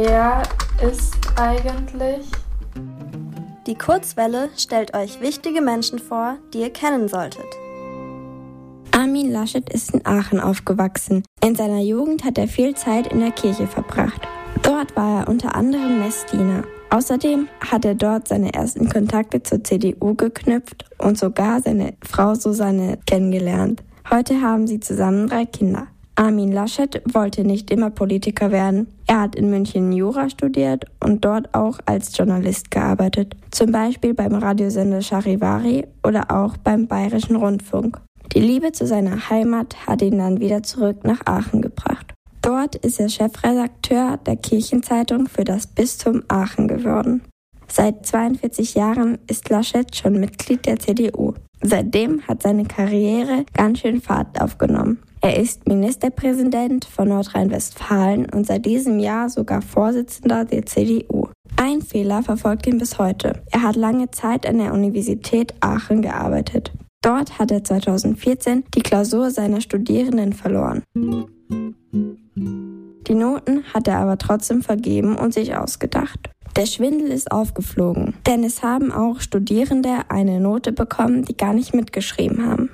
Wer ist eigentlich? Die Kurzwelle stellt euch wichtige Menschen vor, die ihr kennen solltet. Armin Laschet ist in Aachen aufgewachsen. In seiner Jugend hat er viel Zeit in der Kirche verbracht. Dort war er unter anderem Messdiener. Außerdem hat er dort seine ersten Kontakte zur CDU geknüpft und sogar seine Frau Susanne kennengelernt. Heute haben sie zusammen drei Kinder. Armin Laschet wollte nicht immer Politiker werden. Er hat in München Jura studiert und dort auch als Journalist gearbeitet. Zum Beispiel beim Radiosender Charivari oder auch beim Bayerischen Rundfunk. Die Liebe zu seiner Heimat hat ihn dann wieder zurück nach Aachen gebracht. Dort ist er Chefredakteur der Kirchenzeitung für das Bistum Aachen geworden. Seit 42 Jahren ist Laschet schon Mitglied der CDU. Seitdem hat seine Karriere ganz schön Fahrt aufgenommen. Er ist Ministerpräsident von Nordrhein-Westfalen und seit diesem Jahr sogar Vorsitzender der CDU. Ein Fehler verfolgt ihn bis heute. Er hat lange Zeit an der Universität Aachen gearbeitet. Dort hat er 2014 die Klausur seiner Studierenden verloren. Die Noten hat er aber trotzdem vergeben und sich ausgedacht. Der Schwindel ist aufgeflogen, denn es haben auch Studierende eine Note bekommen, die gar nicht mitgeschrieben haben.